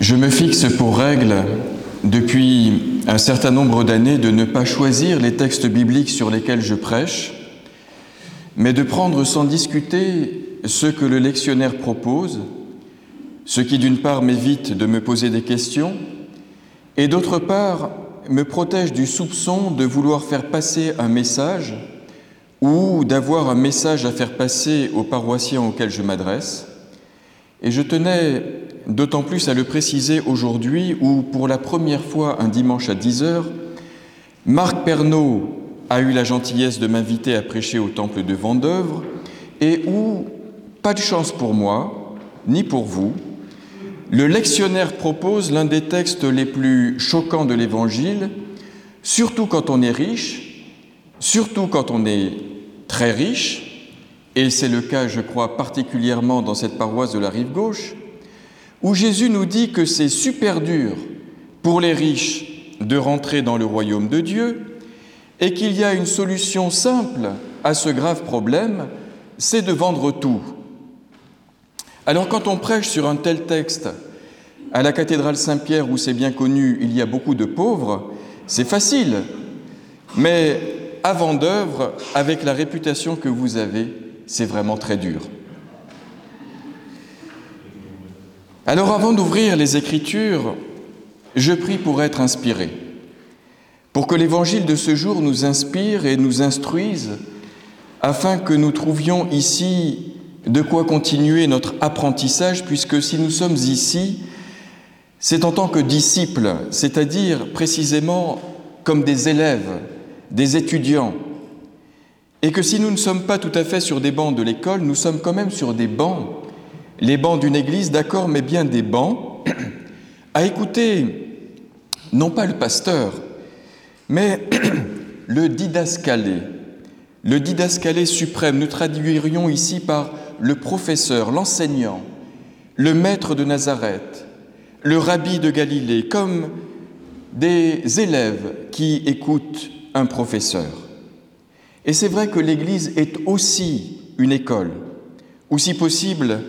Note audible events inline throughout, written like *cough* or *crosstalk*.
Je me fixe pour règle depuis un certain nombre d'années de ne pas choisir les textes bibliques sur lesquels je prêche, mais de prendre sans discuter ce que le lectionnaire propose, ce qui d'une part m'évite de me poser des questions, et d'autre part me protège du soupçon de vouloir faire passer un message ou d'avoir un message à faire passer aux paroissiens auxquels je m'adresse. Et je tenais d'autant plus à le préciser aujourd'hui où, pour la première fois un dimanche à 10 heures, Marc Pernaud a eu la gentillesse de m'inviter à prêcher au temple de Vendœuvre et où, pas de chance pour moi, ni pour vous, le lectionnaire propose l'un des textes les plus choquants de l'Évangile, surtout quand on est riche, surtout quand on est très riche, et c'est le cas, je crois, particulièrement dans cette paroisse de la rive gauche, où Jésus nous dit que c'est super dur pour les riches de rentrer dans le royaume de Dieu et qu'il y a une solution simple à ce grave problème, c'est de vendre tout. Alors quand on prêche sur un tel texte, à la cathédrale Saint-Pierre où c'est bien connu, il y a beaucoup de pauvres, c'est facile. Mais avant d'œuvre, avec la réputation que vous avez, c'est vraiment très dur. Alors avant d'ouvrir les Écritures, je prie pour être inspiré, pour que l'Évangile de ce jour nous inspire et nous instruise, afin que nous trouvions ici de quoi continuer notre apprentissage, puisque si nous sommes ici, c'est en tant que disciples, c'est-à-dire précisément comme des élèves, des étudiants, et que si nous ne sommes pas tout à fait sur des bancs de l'école, nous sommes quand même sur des bancs les bancs d'une église, d'accord, mais bien des bancs, *clears throat* à écouter non pas le pasteur, mais *clears throat* le didascalé, le didascalé suprême. Nous traduirions ici par le professeur, l'enseignant, le maître de Nazareth, le rabbi de Galilée, comme des élèves qui écoutent un professeur. Et c'est vrai que l'Église est aussi une école, ou si possible,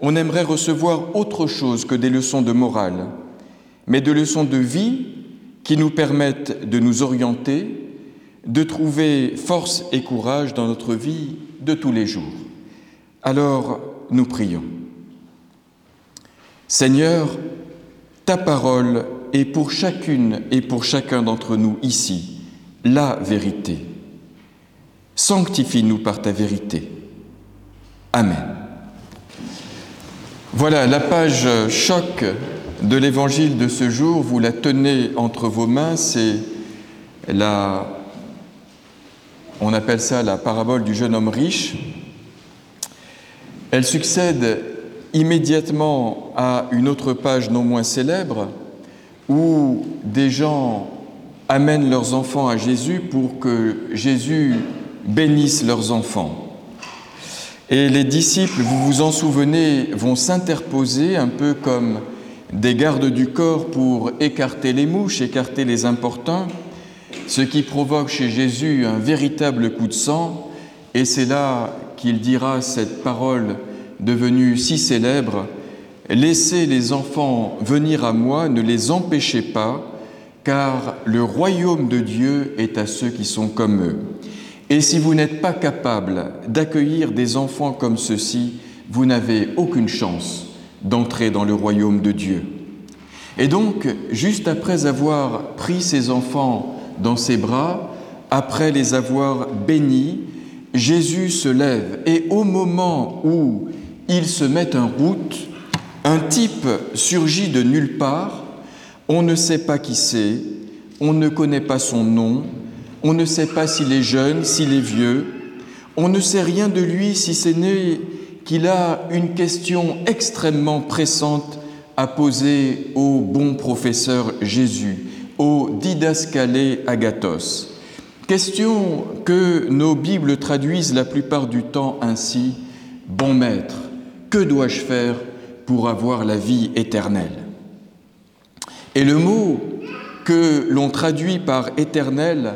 on aimerait recevoir autre chose que des leçons de morale, mais des leçons de vie qui nous permettent de nous orienter, de trouver force et courage dans notre vie de tous les jours. Alors, nous prions. Seigneur, ta parole est pour chacune et pour chacun d'entre nous ici la vérité. Sanctifie-nous par ta vérité. Amen. Voilà, la page choc de l'évangile de ce jour, vous la tenez entre vos mains, c'est la, on appelle ça la parabole du jeune homme riche. Elle succède immédiatement à une autre page non moins célèbre où des gens amènent leurs enfants à Jésus pour que Jésus bénisse leurs enfants. Et les disciples, vous vous en souvenez, vont s'interposer un peu comme des gardes du corps pour écarter les mouches, écarter les importuns, ce qui provoque chez Jésus un véritable coup de sang. Et c'est là qu'il dira cette parole devenue si célèbre, Laissez les enfants venir à moi, ne les empêchez pas, car le royaume de Dieu est à ceux qui sont comme eux. Et si vous n'êtes pas capable d'accueillir des enfants comme ceux-ci, vous n'avez aucune chance d'entrer dans le royaume de Dieu. Et donc, juste après avoir pris ces enfants dans ses bras, après les avoir bénis, Jésus se lève. Et au moment où il se met en route, un type surgit de nulle part, on ne sait pas qui c'est, on ne connaît pas son nom, on ne sait pas s'il est jeune, s'il est vieux. On ne sait rien de lui si ce n'est qu'il a une question extrêmement pressante à poser au bon professeur Jésus, au didascalé agathos. Question que nos Bibles traduisent la plupart du temps ainsi Bon maître, que dois-je faire pour avoir la vie éternelle? Et le mot que l'on traduit par éternel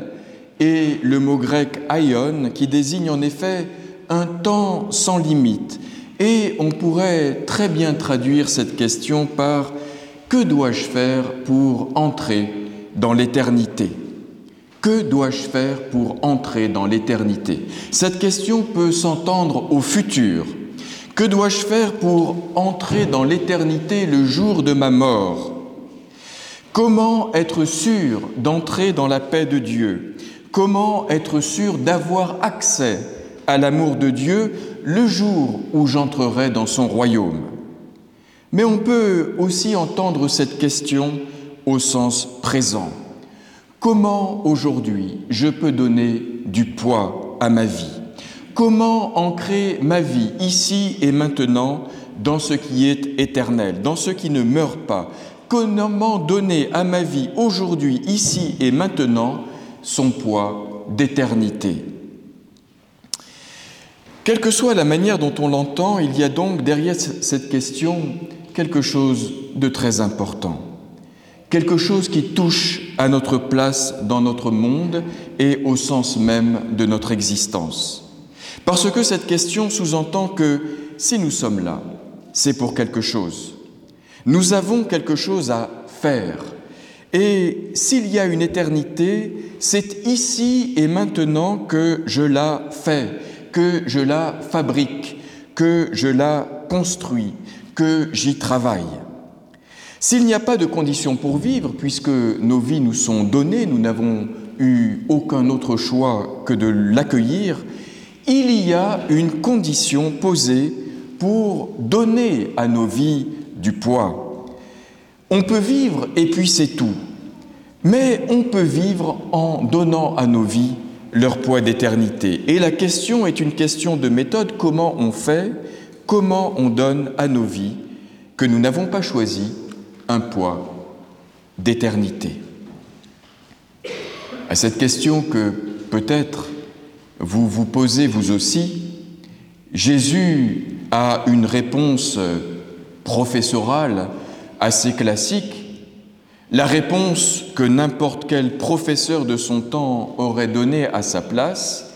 et le mot grec aion qui désigne en effet un temps sans limite. Et on pourrait très bien traduire cette question par Que dois-je faire pour entrer dans l'éternité? Que dois-je faire pour entrer dans l'éternité? Cette question peut s'entendre au futur. Que dois-je faire pour entrer dans l'éternité le jour de ma mort? Comment être sûr d'entrer dans la paix de Dieu? Comment être sûr d'avoir accès à l'amour de Dieu le jour où j'entrerai dans son royaume? Mais on peut aussi entendre cette question au sens présent. Comment aujourd'hui je peux donner du poids à ma vie? Comment ancrer ma vie ici et maintenant dans ce qui est éternel, dans ce qui ne meurt pas? Comment donner à ma vie aujourd'hui, ici et maintenant, son poids d'éternité. Quelle que soit la manière dont on l'entend, il y a donc derrière cette question quelque chose de très important, quelque chose qui touche à notre place dans notre monde et au sens même de notre existence. Parce que cette question sous-entend que si nous sommes là, c'est pour quelque chose. Nous avons quelque chose à faire, et s'il y a une éternité, c'est ici et maintenant que je la fais, que je la fabrique, que je la construis, que j'y travaille. S'il n'y a pas de conditions pour vivre, puisque nos vies nous sont données, nous n'avons eu aucun autre choix que de l'accueillir, il y a une condition posée pour donner à nos vies du poids. On peut vivre et puis c'est tout. Mais on peut vivre en donnant à nos vies leur poids d'éternité. Et la question est une question de méthode. Comment on fait Comment on donne à nos vies que nous n'avons pas choisi un poids d'éternité? À cette question que peut-être vous vous posez vous aussi, Jésus a une réponse professorale assez classique, la réponse que n'importe quel professeur de son temps aurait donnée à sa place,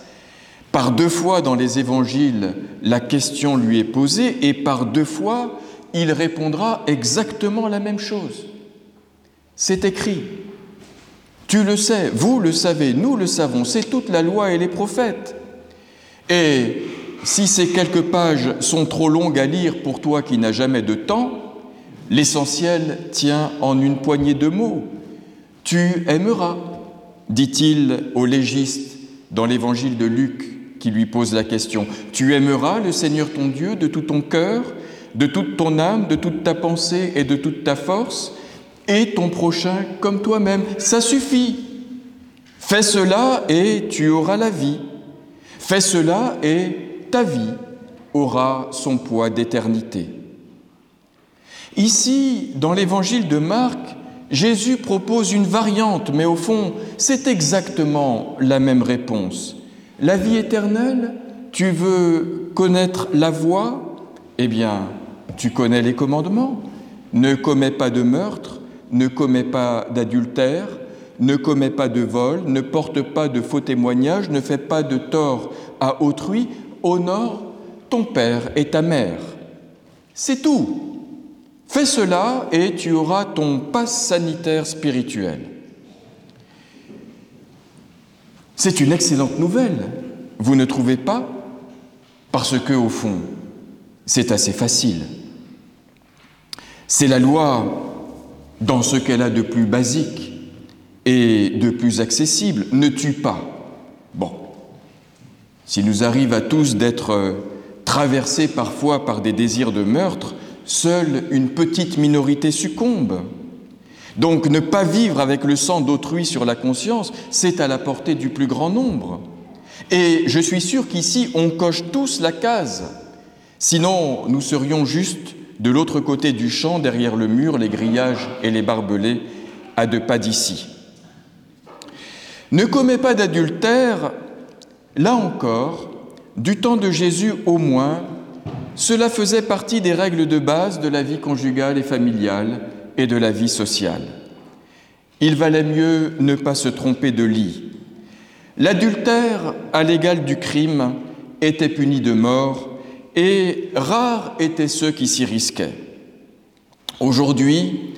par deux fois dans les évangiles, la question lui est posée et par deux fois, il répondra exactement la même chose. C'est écrit. Tu le sais, vous le savez, nous le savons, c'est toute la loi et les prophètes. Et si ces quelques pages sont trop longues à lire pour toi qui n'as jamais de temps, L'essentiel tient en une poignée de mots. Tu aimeras, dit-il au légiste dans l'évangile de Luc qui lui pose la question. Tu aimeras le Seigneur ton Dieu de tout ton cœur, de toute ton âme, de toute ta pensée et de toute ta force, et ton prochain comme toi-même. Ça suffit. Fais cela et tu auras la vie. Fais cela et ta vie aura son poids d'éternité. Ici, dans l'évangile de Marc, Jésus propose une variante, mais au fond, c'est exactement la même réponse. La vie éternelle, tu veux connaître la voie? Eh bien, tu connais les commandements. Ne commets pas de meurtre, ne commets pas d'adultère, ne commets pas de vol, ne porte pas de faux témoignages, ne fais pas de tort à autrui, honore ton père et ta mère. C'est tout. Fais cela et tu auras ton passe sanitaire spirituel. C'est une excellente nouvelle, vous ne trouvez pas? Parce que, au fond, c'est assez facile. C'est la loi dans ce qu'elle a de plus basique et de plus accessible. Ne tue pas. Bon, s'il nous arrive à tous d'être traversés parfois par des désirs de meurtre, seule une petite minorité succombe. Donc ne pas vivre avec le sang d'autrui sur la conscience, c'est à la portée du plus grand nombre. Et je suis sûr qu'ici, on coche tous la case. Sinon, nous serions juste de l'autre côté du champ, derrière le mur, les grillages et les barbelés, à deux pas d'ici. Ne commets pas d'adultère, là encore, du temps de Jésus au moins, cela faisait partie des règles de base de la vie conjugale et familiale et de la vie sociale. Il valait mieux ne pas se tromper de lit. L'adultère, à l'égal du crime, était puni de mort et rares étaient ceux qui s'y risquaient. Aujourd'hui,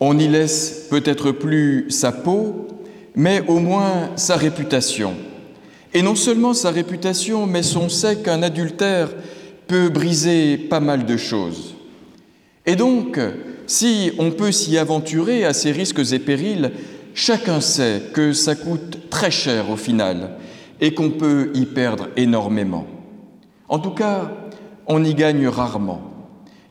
On n'y laisse peut-être plus sa peau, mais au moins sa réputation. Et non seulement sa réputation, mais son sait qu'un adultère peut briser pas mal de choses. Et donc, si on peut s'y aventurer à ces risques et périls, chacun sait que ça coûte très cher au final et qu'on peut y perdre énormément. En tout cas, on y gagne rarement.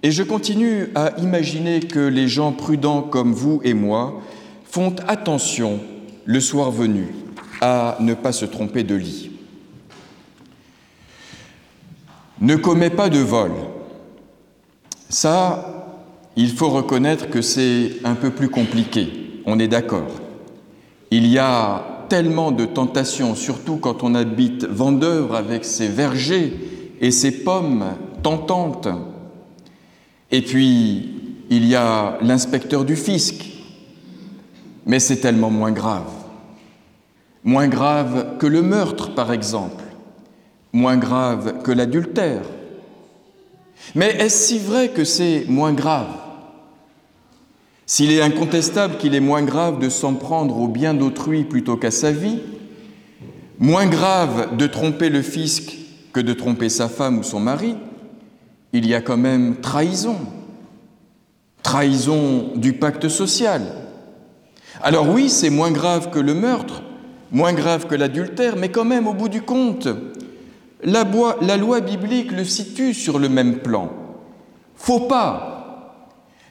Et je continue à imaginer que les gens prudents comme vous et moi font attention le soir venu à ne pas se tromper de lit. Ne commets pas de vol. Ça, il faut reconnaître que c'est un peu plus compliqué, on est d'accord. Il y a tellement de tentations, surtout quand on habite Vendœuvre avec ses vergers et ses pommes tentantes. Et puis, il y a l'inspecteur du fisc, mais c'est tellement moins grave. Moins grave que le meurtre, par exemple, moins grave que l'adultère. Mais est-ce si vrai que c'est moins grave? S'il est incontestable qu'il est moins grave de s'en prendre au bien d'autrui plutôt qu'à sa vie, moins grave de tromper le fisc que de tromper sa femme ou son mari, il y a quand même trahison, trahison du pacte social. Alors oui, c'est moins grave que le meurtre, moins grave que l'adultère, mais quand même, au bout du compte, la, loi biblique le situe sur le même plan. Faux pas.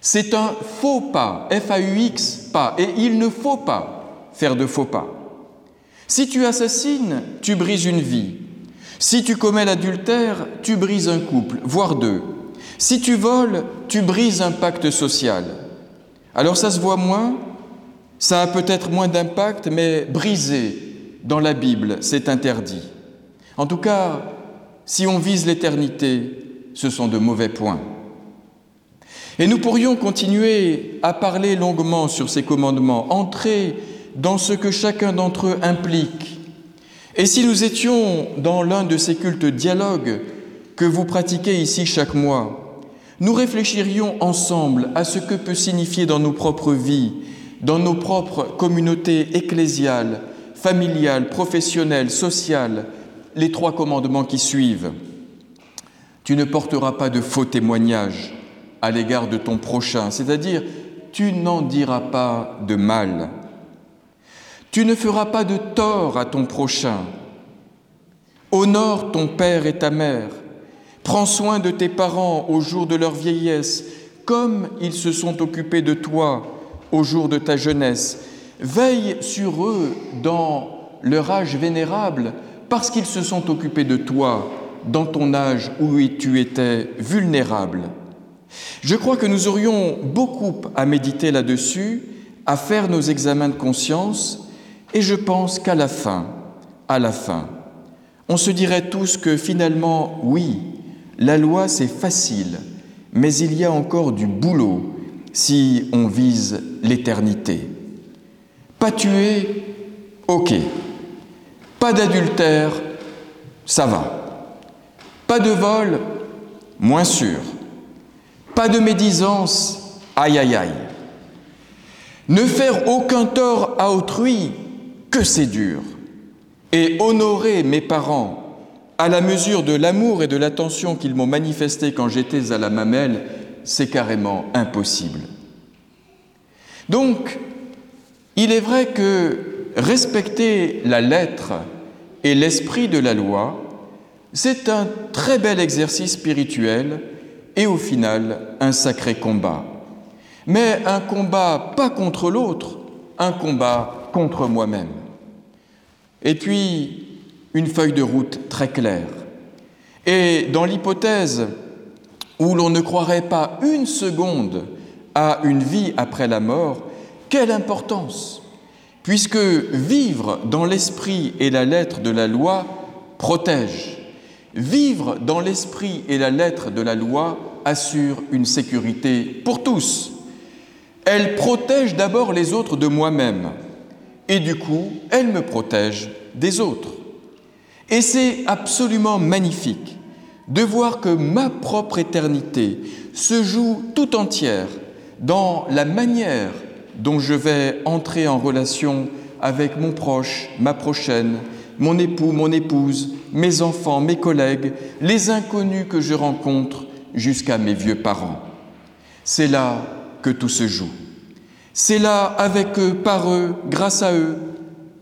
C'est un faux pas, F-A-U-X, pas. Et il ne faut pas faire de faux pas. Si tu assassines, tu brises une vie. Si tu commets l'adultère, tu brises un couple, voire deux. Si tu voles, tu brises un pacte social. Alors ça se voit moins, ça a peut-être moins d'impact, mais briser dans la Bible, c'est interdit. En tout cas, si on vise l'éternité, ce sont de mauvais points. Et nous pourrions continuer à parler longuement sur ces commandements, entrer dans ce que chacun d'entre eux implique, et si nous étions dans l'un de ces cultes dialogues que vous pratiquez ici chaque mois, nous réfléchirions ensemble à ce que peut signifier dans nos propres vies, dans nos propres communautés ecclésiales, familiales, professionnelles, sociales, les trois commandements qui suivent. Tu ne porteras pas de faux témoignages à l'égard de ton prochain, c'est-à-dire tu n'en diras pas de mal. Tu ne feras pas de tort à ton prochain. Honore ton père et ta mère. Prends soin de tes parents au jour de leur vieillesse, comme ils se sont occupés de toi au jour de ta jeunesse. Veille sur eux dans leur âge vénérable, parce qu'ils se sont occupés de toi dans ton âge où tu étais vulnérable. Je crois que nous aurions beaucoup à méditer là-dessus, à faire nos examens de conscience et je pense qu'à la fin, à la fin, on se dirait tous que finalement, oui, la loi c'est facile, mais il y a encore du boulot si on vise l'éternité. Pas tuer, ok. Pas d'adultère, ça va. Pas de vol, moins sûr. Pas de médisance, aïe aïe aïe. Ne faire aucun tort à autrui, que c'est dur. Et honorer mes parents à la mesure de l'amour et de l'attention qu'ils m'ont manifesté quand j'étais à la mamelle, c'est carrément impossible. Donc, il est vrai que respecter la lettre et l'esprit de la loi, c'est un très bel exercice spirituel et au final un sacré combat. Mais un combat pas contre l'autre, un combat contre moi-même. Et puis, une feuille de route très claire. Et dans l'hypothèse où l'on ne croirait pas une seconde à une vie après la mort, quelle importance Puisque vivre dans l'esprit et la lettre de la loi protège. Vivre dans l'esprit et la lettre de la loi assure une sécurité pour tous. Elle protège d'abord les autres de moi-même et du coup, elle me protège des autres. Et c'est absolument magnifique de voir que ma propre éternité se joue tout entière dans la manière dont je vais entrer en relation avec mon proche, ma prochaine, mon époux, mon épouse, mes enfants, mes collègues, les inconnus que je rencontre jusqu'à mes vieux parents. C'est là que tout se joue. C'est là, avec eux, par eux, grâce à eux,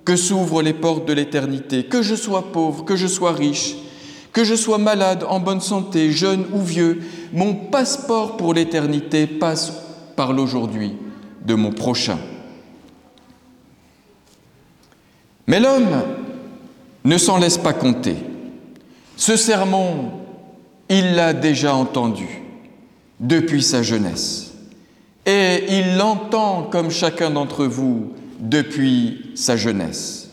que s'ouvrent les portes de l'éternité, que je sois pauvre, que je sois riche, que je sois malade, en bonne santé, jeune ou vieux, mon passeport pour l'éternité passe par l'aujourd'hui de mon prochain. Mais l'homme ne s'en laisse pas compter. Ce sermon, il l'a déjà entendu depuis sa jeunesse. Et il l'entend comme chacun d'entre vous depuis sa jeunesse.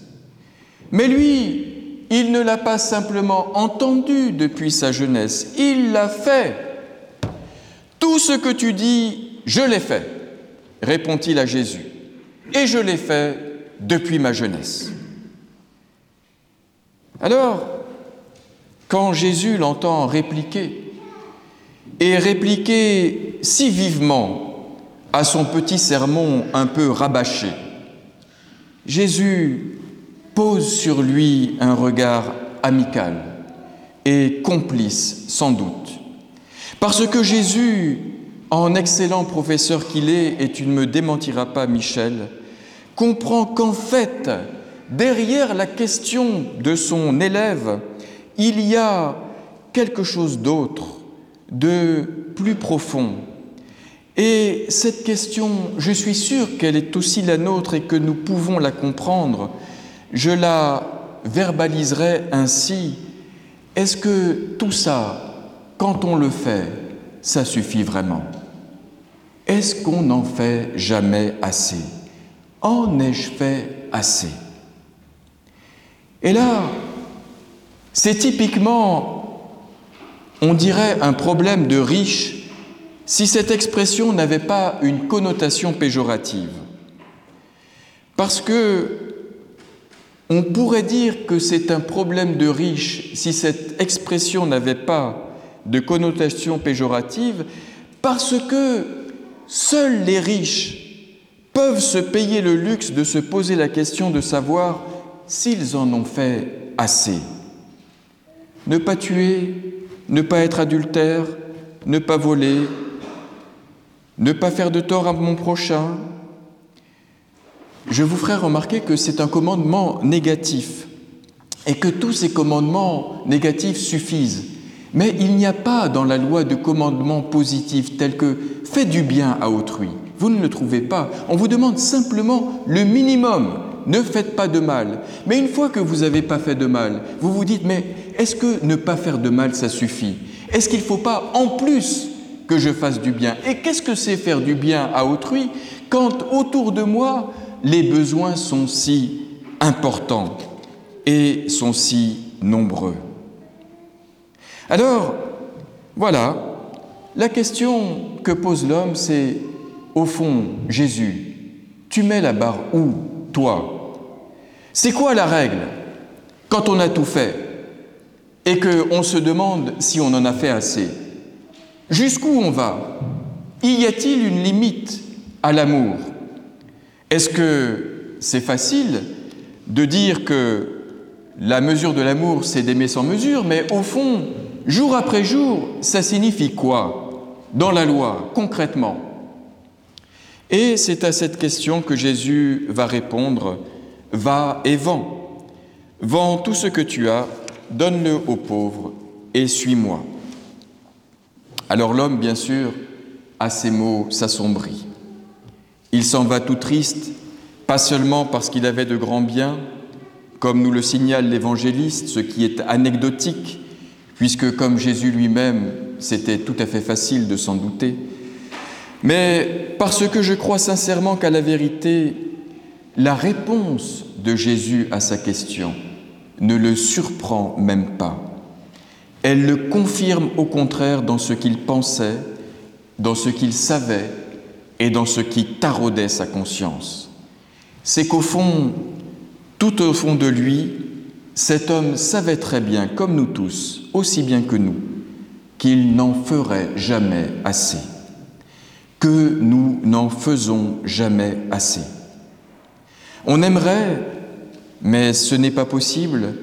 Mais lui, il ne l'a pas simplement entendu depuis sa jeunesse, il l'a fait. Tout ce que tu dis, je l'ai fait, répond-il à Jésus, et je l'ai fait depuis ma jeunesse. Alors, quand Jésus l'entend répliquer, et répliquer si vivement à son petit sermon un peu rabâché, Jésus pose sur lui un regard amical et complice sans doute. Parce que Jésus, en excellent professeur qu'il est, et tu ne me démentiras pas Michel, comprend qu'en fait, derrière la question de son élève, il y a quelque chose d'autre, de plus profond, et cette question, je suis sûr qu'elle est aussi la nôtre et que nous pouvons la comprendre. Je la verbaliserai ainsi. Est-ce que tout ça, quand on le fait, ça suffit vraiment? Est-ce qu'on n'en fait jamais assez? En ai-je fait assez? Et là, c'est typiquement, on dirait, un problème de riche si cette expression n'avait pas une connotation péjorative. Parce que on pourrait dire que c'est un problème de riche si cette expression n'avait pas de connotation péjorative, parce que seuls les riches peuvent se payer le luxe de se poser la question de savoir s'ils en ont fait assez. Ne pas tuer, ne pas être adultère, ne pas voler, ne pas faire de tort à mon prochain. Je vous ferai remarquer que c'est un commandement négatif et que tous ces commandements négatifs suffisent. Mais il n'y a pas dans la loi de commandements positifs tels que fais du bien à autrui. Vous ne le trouvez pas. On vous demande simplement le minimum. Ne faites pas de mal. Mais une fois que vous n'avez pas fait de mal, vous vous dites, mais est-ce que ne pas faire de mal, ça suffit? Est-ce qu'il ne faut pas en plus que je fasse du bien? Et qu'est-ce que c'est faire du bien à autrui quand autour de moi les besoins sont si importants et sont si nombreux? Alors, voilà, la question que pose l'homme, c'est, au fond, Jésus, tu mets la barre où, toi? C'est quoi la règle quand on a tout fait et qu'on se demande si on en a fait assez? Jusqu'où on va? Y a-t-il une limite à l'amour? Est-ce que c'est facile de dire que la mesure de l'amour, c'est d'aimer sans mesure, mais au fond, jour après jour, ça signifie quoi dans la loi, concrètement? Et c'est à cette question que Jésus va répondre, va et vends. Vends tout ce que tu as, donne-le aux pauvres et suis-moi. Alors l'homme, bien sûr, à ces mots s'assombrit. Il s'en va tout triste, pas seulement parce qu'il avait de grands biens, comme nous le signale l'évangéliste, ce qui est anecdotique, puisque comme Jésus lui-même, c'était tout à fait facile de s'en douter, mais parce que je crois sincèrement qu'à la vérité, la réponse de Jésus à sa question ne le surprend même pas. Elle le confirme au contraire dans ce qu'il pensait, dans ce qu'il savait et dans ce qui taraudait sa conscience. C'est qu'au fond, tout au fond de lui, cet homme savait très bien, comme nous tous, aussi bien que nous, qu'il n'en ferait jamais assez, que nous n'en faisons jamais assez. On aimerait, mais ce n'est pas possible,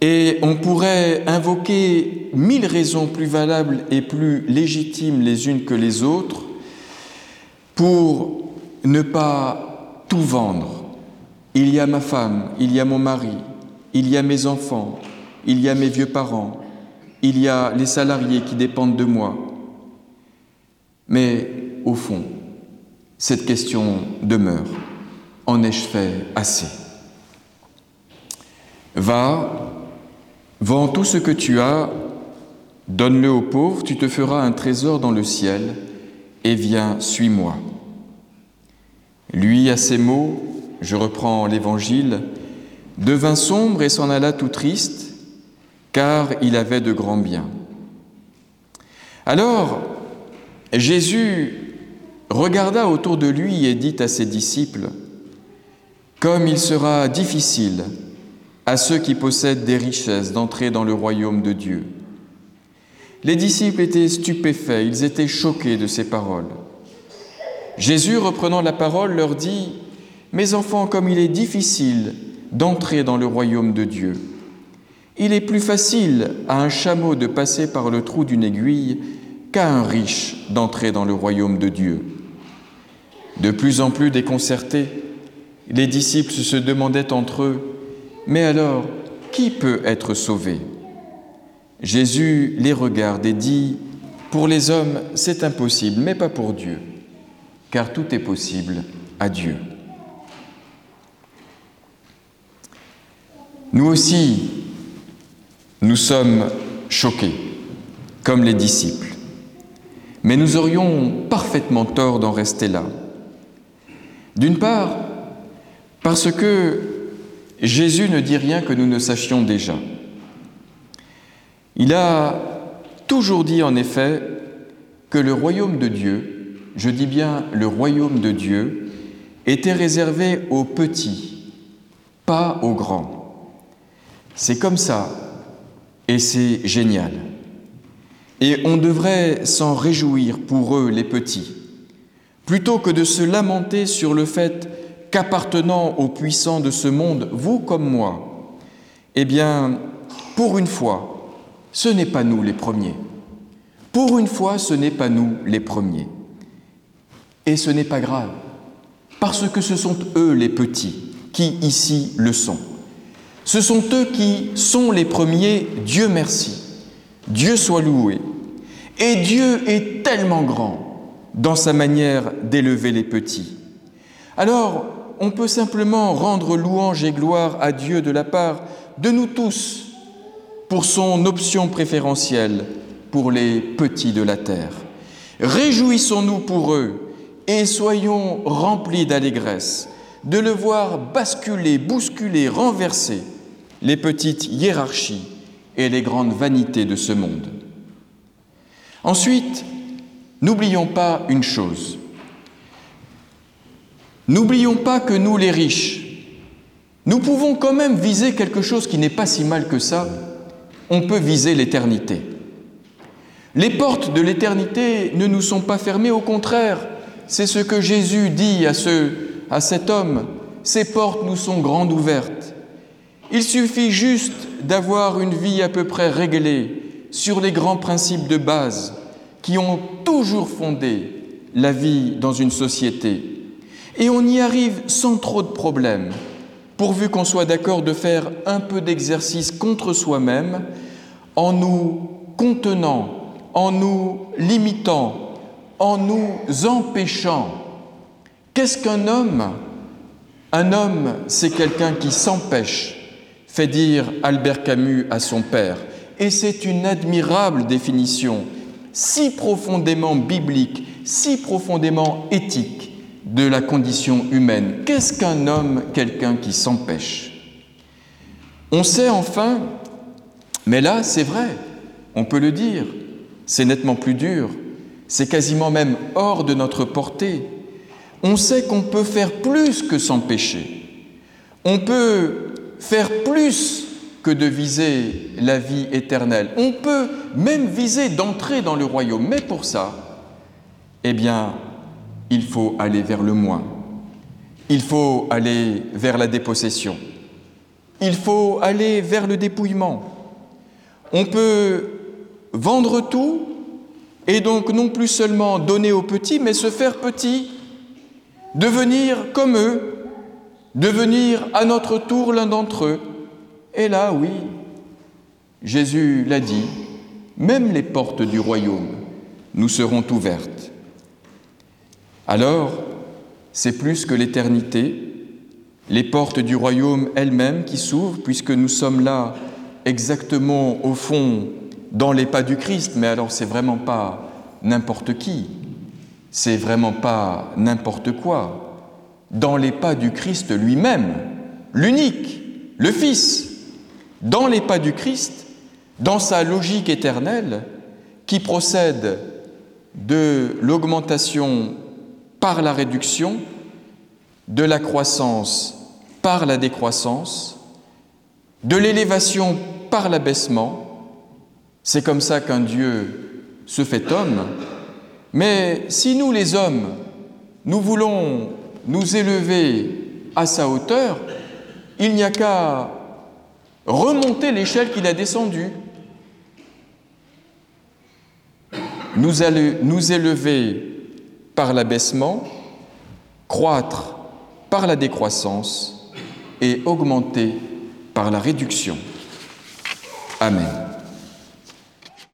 et on pourrait invoquer mille raisons plus valables et plus légitimes les unes que les autres pour ne pas tout vendre. Il y a ma femme, il y a mon mari, il y a mes enfants, il y a mes vieux parents, il y a les salariés qui dépendent de moi. Mais au fond, cette question demeure. En ai-je fait assez? Va, vends tout ce que tu as, donne-le aux pauvres, tu te feras un trésor dans le ciel, et viens, suis-moi. Lui, à ces mots, je reprends l'Évangile, devint sombre et s'en alla tout triste, car il avait de grands biens. Alors, Jésus regarda autour de lui et dit à ses disciples, Comme il sera difficile à ceux qui possèdent des richesses d'entrer dans le royaume de Dieu. Les disciples étaient stupéfaits, ils étaient choqués de ces paroles. Jésus, reprenant la parole, leur dit, Mes enfants, comme il est difficile d'entrer dans le royaume de Dieu, il est plus facile à un chameau de passer par le trou d'une aiguille qu'à un riche d'entrer dans le royaume de Dieu. De plus en plus déconcertés, les disciples se demandaient entre eux, Mais alors, qui peut être sauvé? Jésus les regarde et dit, Pour les hommes, c'est impossible, mais pas pour Dieu, car tout est possible à Dieu. Nous aussi, nous sommes choqués, comme les disciples. Mais nous aurions parfaitement tort d'en rester là. D'une part, parce que Jésus ne dit rien que nous ne sachions déjà. Il a toujours dit en effet que le royaume de Dieu, je dis bien le royaume de Dieu, était réservé aux petits, pas aux grands. C'est comme ça, et c'est génial. Et on devrait s'en réjouir pour eux, les petits, plutôt que de se lamenter sur le fait qu'appartenant aux puissants de ce monde, vous comme moi, eh bien, pour une fois, ce n'est pas nous les premiers. Pour une fois, ce n'est pas nous les premiers. Et ce n'est pas grave, parce que ce sont eux les petits qui ici le sont. Ce sont eux qui sont les premiers, Dieu merci. Dieu soit loué. Et Dieu est tellement grand dans sa manière d'élever les petits. Alors, on peut simplement rendre louange et gloire à Dieu de la part de nous tous pour son option préférentielle pour les petits de la terre. Réjouissons-nous pour eux et soyons remplis d'allégresse de le voir basculer, bousculer, renverser les petites hiérarchies et les grandes vanités de ce monde. Ensuite, n'oublions pas une chose. N'oublions pas que nous, les riches, nous pouvons quand même viser quelque chose qui n'est pas si mal que ça. On peut viser l'éternité. Les portes de l'éternité ne nous sont pas fermées, au contraire, c'est ce que Jésus dit à, ce, à cet homme. Ces portes nous sont grandes ouvertes. Il suffit juste d'avoir une vie à peu près réglée sur les grands principes de base qui ont toujours fondé la vie dans une société. Et on y arrive sans trop de problèmes, pourvu qu'on soit d'accord de faire un peu d'exercice contre soi-même en nous contenant, en nous limitant, en nous empêchant. Qu'est-ce qu'un homme? Un homme, c'est quelqu'un qui s'empêche, fait dire Albert Camus à son père. Et c'est une admirable définition, si profondément biblique, si profondément éthique de la condition humaine. Qu'est-ce qu'un homme Quelqu'un qui s'empêche? On sait enfin, mais là c'est vrai, on peut le dire, c'est nettement plus dur, c'est quasiment même hors de notre portée. On sait qu'on peut faire plus que s'empêcher. On peut faire plus que de viser la vie éternelle. On peut même viser d'entrer dans le royaume, mais pour ça, eh bien, il faut aller vers le moins. Il faut aller vers la dépossession. Il faut aller vers le dépouillement. On peut vendre tout et donc non plus seulement donner aux petits, mais se faire petit, devenir comme eux, devenir à notre tour l'un d'entre eux. Et là, oui, Jésus l'a dit, même les portes du royaume nous seront ouvertes. Alors, c'est plus que l'éternité, les portes du royaume elles-mêmes qui s'ouvrent, puisque nous sommes là exactement au fond dans les pas du Christ, mais alors c'est vraiment pas n'importe qui, c'est vraiment pas n'importe quoi, dans les pas du Christ lui-même, l'unique, le Fils, dans les pas du Christ, dans sa logique éternelle, qui procède de l'augmentation par la réduction, de la croissance par la décroissance, de l'élévation par l'abaissement. C'est comme ça qu'un Dieu se fait homme. Mais si nous, les hommes, nous voulons nous élever à sa hauteur, il n'y a qu'à remonter l'échelle qu'il a descendue. Nous, nous élever par l'abaissement, croître par la décroissance et augmenter par la réduction. Amen.